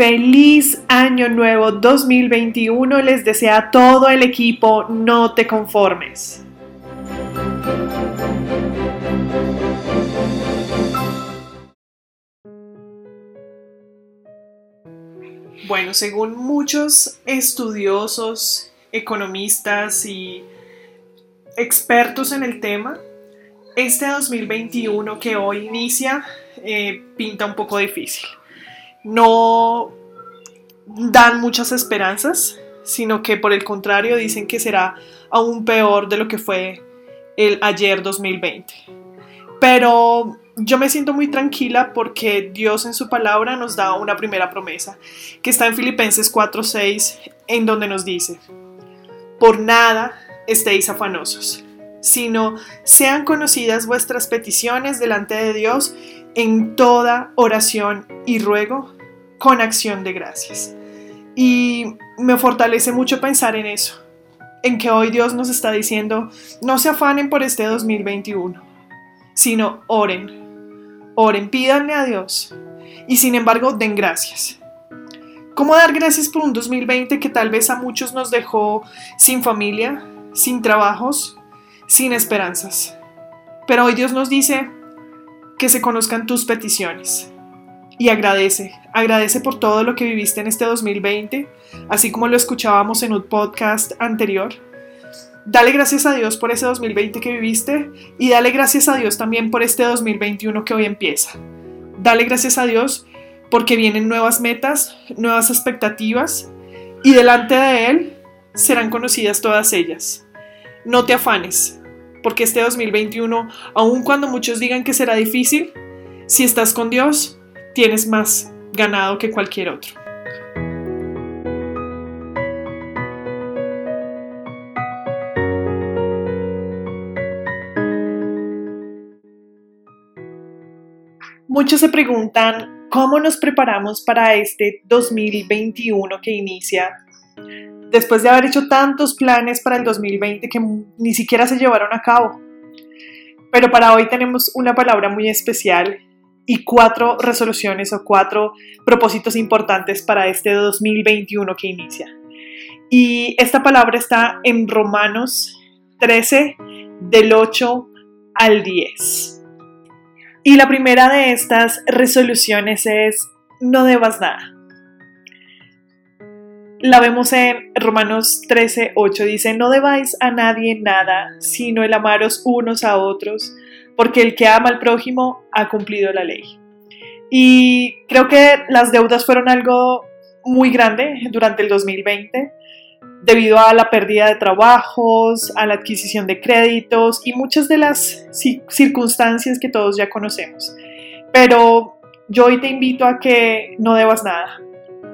Feliz año nuevo 2021 les desea todo el equipo, no te conformes. Bueno, según muchos estudiosos, economistas y expertos en el tema, este 2021 que hoy inicia eh, pinta un poco difícil. No dan muchas esperanzas, sino que por el contrario dicen que será aún peor de lo que fue el ayer 2020. Pero yo me siento muy tranquila porque Dios en su palabra nos da una primera promesa, que está en Filipenses 4:6, en donde nos dice, por nada estéis afanosos, sino sean conocidas vuestras peticiones delante de Dios en toda oración y ruego con acción de gracias. Y me fortalece mucho pensar en eso, en que hoy Dios nos está diciendo, no se afanen por este 2021, sino oren, oren, pídanle a Dios y sin embargo den gracias. ¿Cómo dar gracias por un 2020 que tal vez a muchos nos dejó sin familia, sin trabajos, sin esperanzas? Pero hoy Dios nos dice que se conozcan tus peticiones, y agradece, agradece por todo lo que viviste en este 2020, así como lo escuchábamos en un podcast anterior. Dale gracias a Dios por ese 2020 que viviste y dale gracias a Dios también por este 2021 que hoy empieza. Dale gracias a Dios porque vienen nuevas metas, nuevas expectativas y delante de Él serán conocidas todas ellas. No te afanes, porque este 2021, aun cuando muchos digan que será difícil, si estás con Dios, tienes más ganado que cualquier otro. Muchos se preguntan cómo nos preparamos para este 2021 que inicia después de haber hecho tantos planes para el 2020 que ni siquiera se llevaron a cabo. Pero para hoy tenemos una palabra muy especial y cuatro resoluciones o cuatro propósitos importantes para este 2021 que inicia. Y esta palabra está en Romanos 13, del 8 al 10. Y la primera de estas resoluciones es no debas nada. La vemos en Romanos 13, 8. Dice, no debáis a nadie nada, sino el amaros unos a otros porque el que ama al prójimo ha cumplido la ley. Y creo que las deudas fueron algo muy grande durante el 2020 debido a la pérdida de trabajos, a la adquisición de créditos y muchas de las circunstancias que todos ya conocemos. Pero yo hoy te invito a que no debas nada.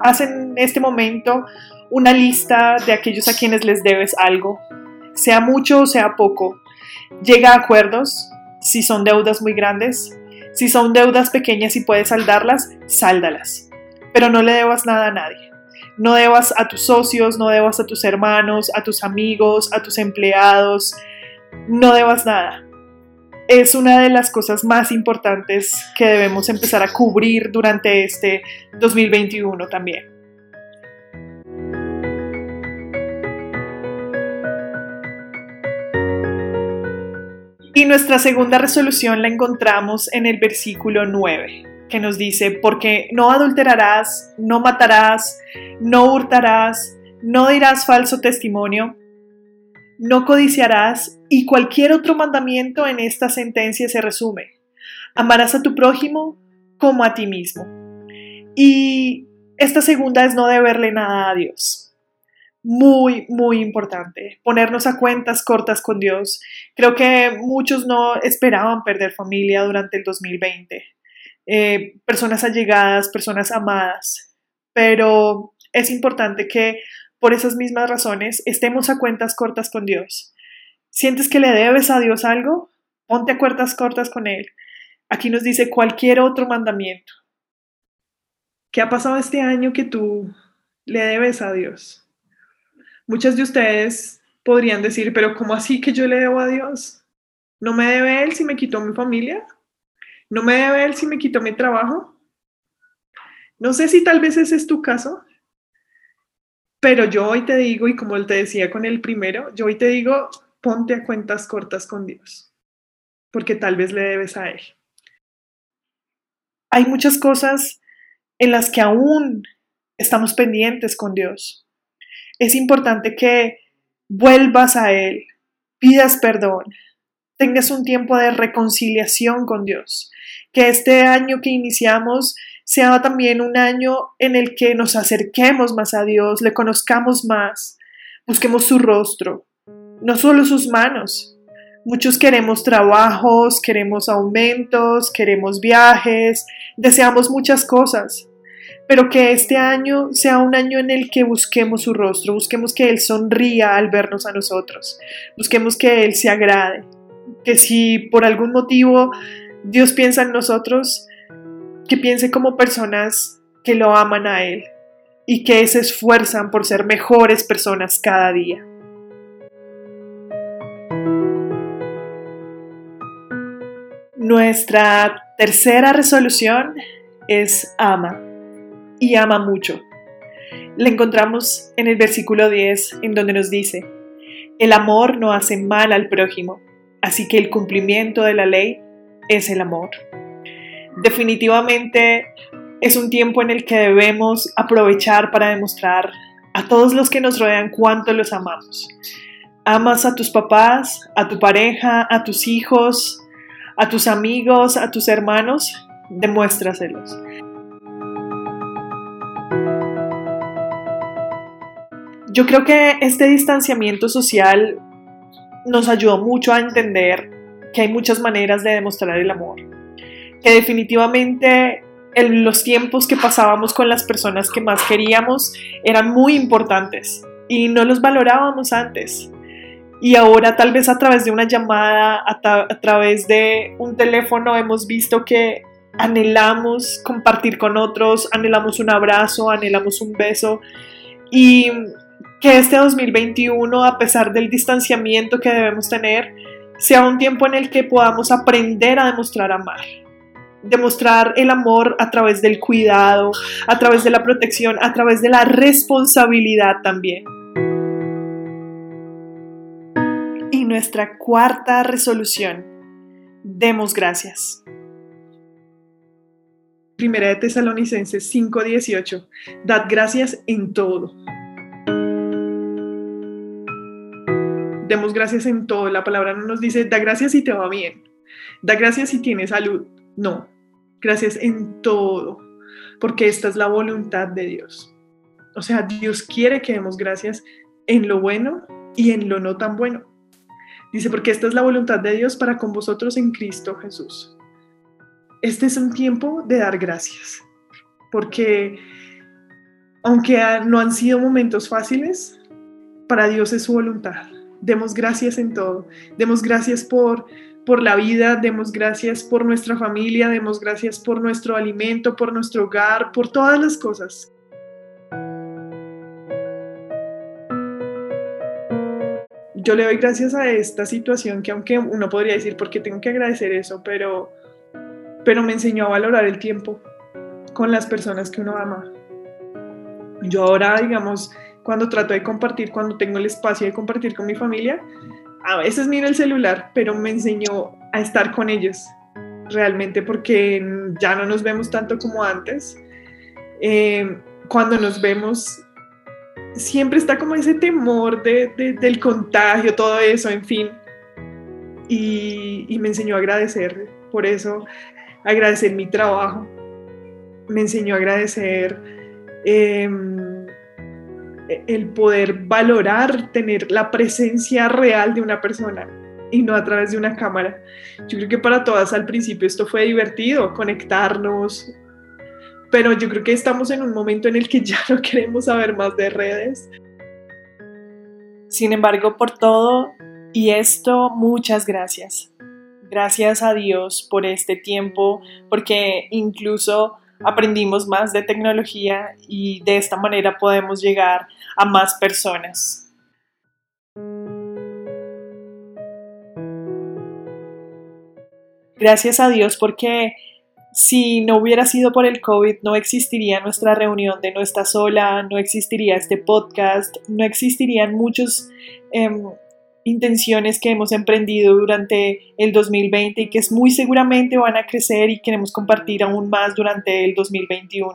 Haz en este momento una lista de aquellos a quienes les debes algo, sea mucho o sea poco. Llega a acuerdos, si son deudas muy grandes. Si son deudas pequeñas y puedes saldarlas, sáldalas. Pero no le debas nada a nadie. No debas a tus socios, no debas a tus hermanos, a tus amigos, a tus empleados. No debas nada. Es una de las cosas más importantes que debemos empezar a cubrir durante este 2021 también. Y nuestra segunda resolución la encontramos en el versículo 9, que nos dice, porque no adulterarás, no matarás, no hurtarás, no dirás falso testimonio, no codiciarás y cualquier otro mandamiento en esta sentencia se resume. Amarás a tu prójimo como a ti mismo. Y esta segunda es no deberle nada a Dios muy, muy importante. Ponernos a cuentas cortas con Dios. Creo que muchos no esperaban perder familia durante el 2020. Eh, personas allegadas, personas amadas. Pero es importante que por esas mismas razones estemos a cuentas cortas con Dios. ¿Sientes que le debes a Dios algo? Ponte a cuentas cortas con Él. Aquí nos dice cualquier otro mandamiento. ¿Qué ha pasado este año que tú le debes a Dios? Muchas de ustedes podrían decir, pero ¿cómo así que yo le debo a Dios? ¿No me debe Él si me quitó mi familia? ¿No me debe Él si me quitó mi trabajo? No sé si tal vez ese es tu caso, pero yo hoy te digo, y como te decía con el primero, yo hoy te digo, ponte a cuentas cortas con Dios, porque tal vez le debes a Él. Hay muchas cosas en las que aún estamos pendientes con Dios. Es importante que vuelvas a Él, pidas perdón, tengas un tiempo de reconciliación con Dios, que este año que iniciamos sea también un año en el que nos acerquemos más a Dios, le conozcamos más, busquemos su rostro, no solo sus manos. Muchos queremos trabajos, queremos aumentos, queremos viajes, deseamos muchas cosas, pero que este año sea un año en el que busquemos su rostro, busquemos que Él sonría al vernos a nosotros, busquemos que Él se agrade, que si por algún motivo Dios piensa en nosotros, que piense como personas que lo aman a Él y que se esfuerzan por ser mejores personas cada día. Nuestra tercera resolución es ama y ama mucho. La encontramos en el versículo 10 en donde nos dice, el amor no hace mal al prójimo, así que el cumplimiento de la ley es el amor. Definitivamente es un tiempo en el que debemos aprovechar para demostrar a todos los que nos rodean cuánto los amamos. Amas a tus papás, a tu pareja, a tus hijos, a tus amigos, a tus hermanos, demuéstraselos. Yo creo que este distanciamiento social nos ayudó mucho a entender que hay muchas maneras de demostrar el amor, que definitivamente en los tiempos que pasábamos con las personas que más queríamos eran muy importantes y no los valorábamos antes. Y ahora tal vez a través de una llamada, a, a través de un teléfono hemos visto que anhelamos compartir con otros, anhelamos un abrazo, anhelamos un beso y que este 2021, a pesar del distanciamiento que debemos tener, sea un tiempo en el que podamos aprender a demostrar amar. Demostrar el amor a través del cuidado, a través de la protección, a través de la responsabilidad también. Y nuestra cuarta resolución, demos gracias. Primera de Tesalonicenses 5:18, dad gracias en todo demos gracias en todo. La palabra no nos dice, da gracias si te va bien, da gracias si tienes salud. No, gracias en todo, porque esta es la voluntad de Dios. O sea, Dios quiere que demos gracias en lo bueno y en lo no tan bueno. Dice, porque esta es la voluntad de Dios para con vosotros en Cristo Jesús. Este es un tiempo de dar gracias, porque aunque no han sido momentos fáciles, para Dios es su voluntad. Demos gracias en todo. Demos gracias por, por la vida, demos gracias por nuestra familia, demos gracias por nuestro alimento, por nuestro hogar, por todas las cosas. Yo le doy gracias a esta situación que aunque uno podría decir, porque tengo que agradecer eso, pero, pero me enseñó a valorar el tiempo con las personas que uno ama. Yo ahora, digamos, cuando trato de compartir, cuando tengo el espacio de compartir con mi familia, a veces miro el celular, pero me enseñó a estar con ellos realmente porque ya no nos vemos tanto como antes. Eh, cuando nos vemos, siempre está como ese temor de, del contagio, todo eso, en fin. Y, me enseñó a agradecer, por eso agradecer mi trabajo, me enseñó a agradecer eh, el poder valorar, tener la presencia real de una persona y no a través de una cámara. Yo creo que para todas al principio esto fue divertido, conectarnos, pero yo creo que estamos en un momento en el que ya no queremos saber más de redes. Sin embargo, por todo y esto, muchas gracias. Gracias a Dios por este tiempo, porque incluso aprendimos más de tecnología y de esta manera podemos llegar a más personas. Gracias a Dios porque si no hubiera sido por el COVID, no existiría nuestra reunión de nuestra sola, no existiría este podcast, no existirían muchos em, intenciones que hemos emprendido durante el 2020 y que muy seguramente van a crecer y queremos compartir aún más durante el 2021.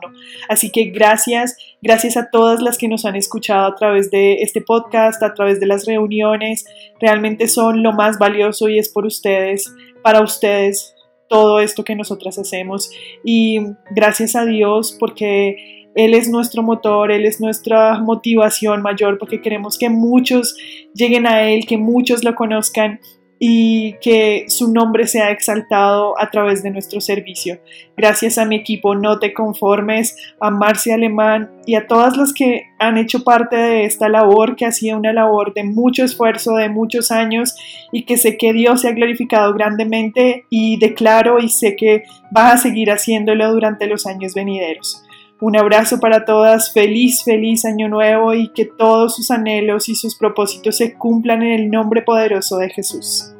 Así que gracias, gracias a todas las que nos han escuchado a través de este podcast, a través de las reuniones. Realmente son lo más valioso y es por ustedes, para ustedes, todo esto que nosotras hacemos. Y gracias a Dios porque él es nuestro motor, Él es nuestra motivación mayor porque queremos que muchos lleguen a Él, que muchos lo conozcan y que su nombre sea exaltado a través de nuestro servicio. Gracias a mi equipo No Te Conformes, a Marcia Alemán y a todas las que han hecho parte de esta labor, que ha sido una labor de mucho esfuerzo, de muchos años y que sé que Dios se ha glorificado grandemente y declaro y sé que va a seguir haciéndolo durante los años venideros. Un abrazo para todas, feliz, feliz año nuevo y que todos sus anhelos y sus propósitos se cumplan en el nombre poderoso de Jesús.